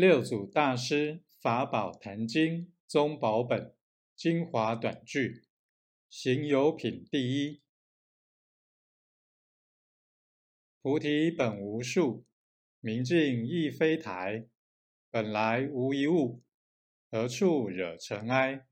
六祖大师法宝坛经宗宝本精华短句行有品第一。菩提本无树，明镜亦非台。本来无一物，何处惹尘埃？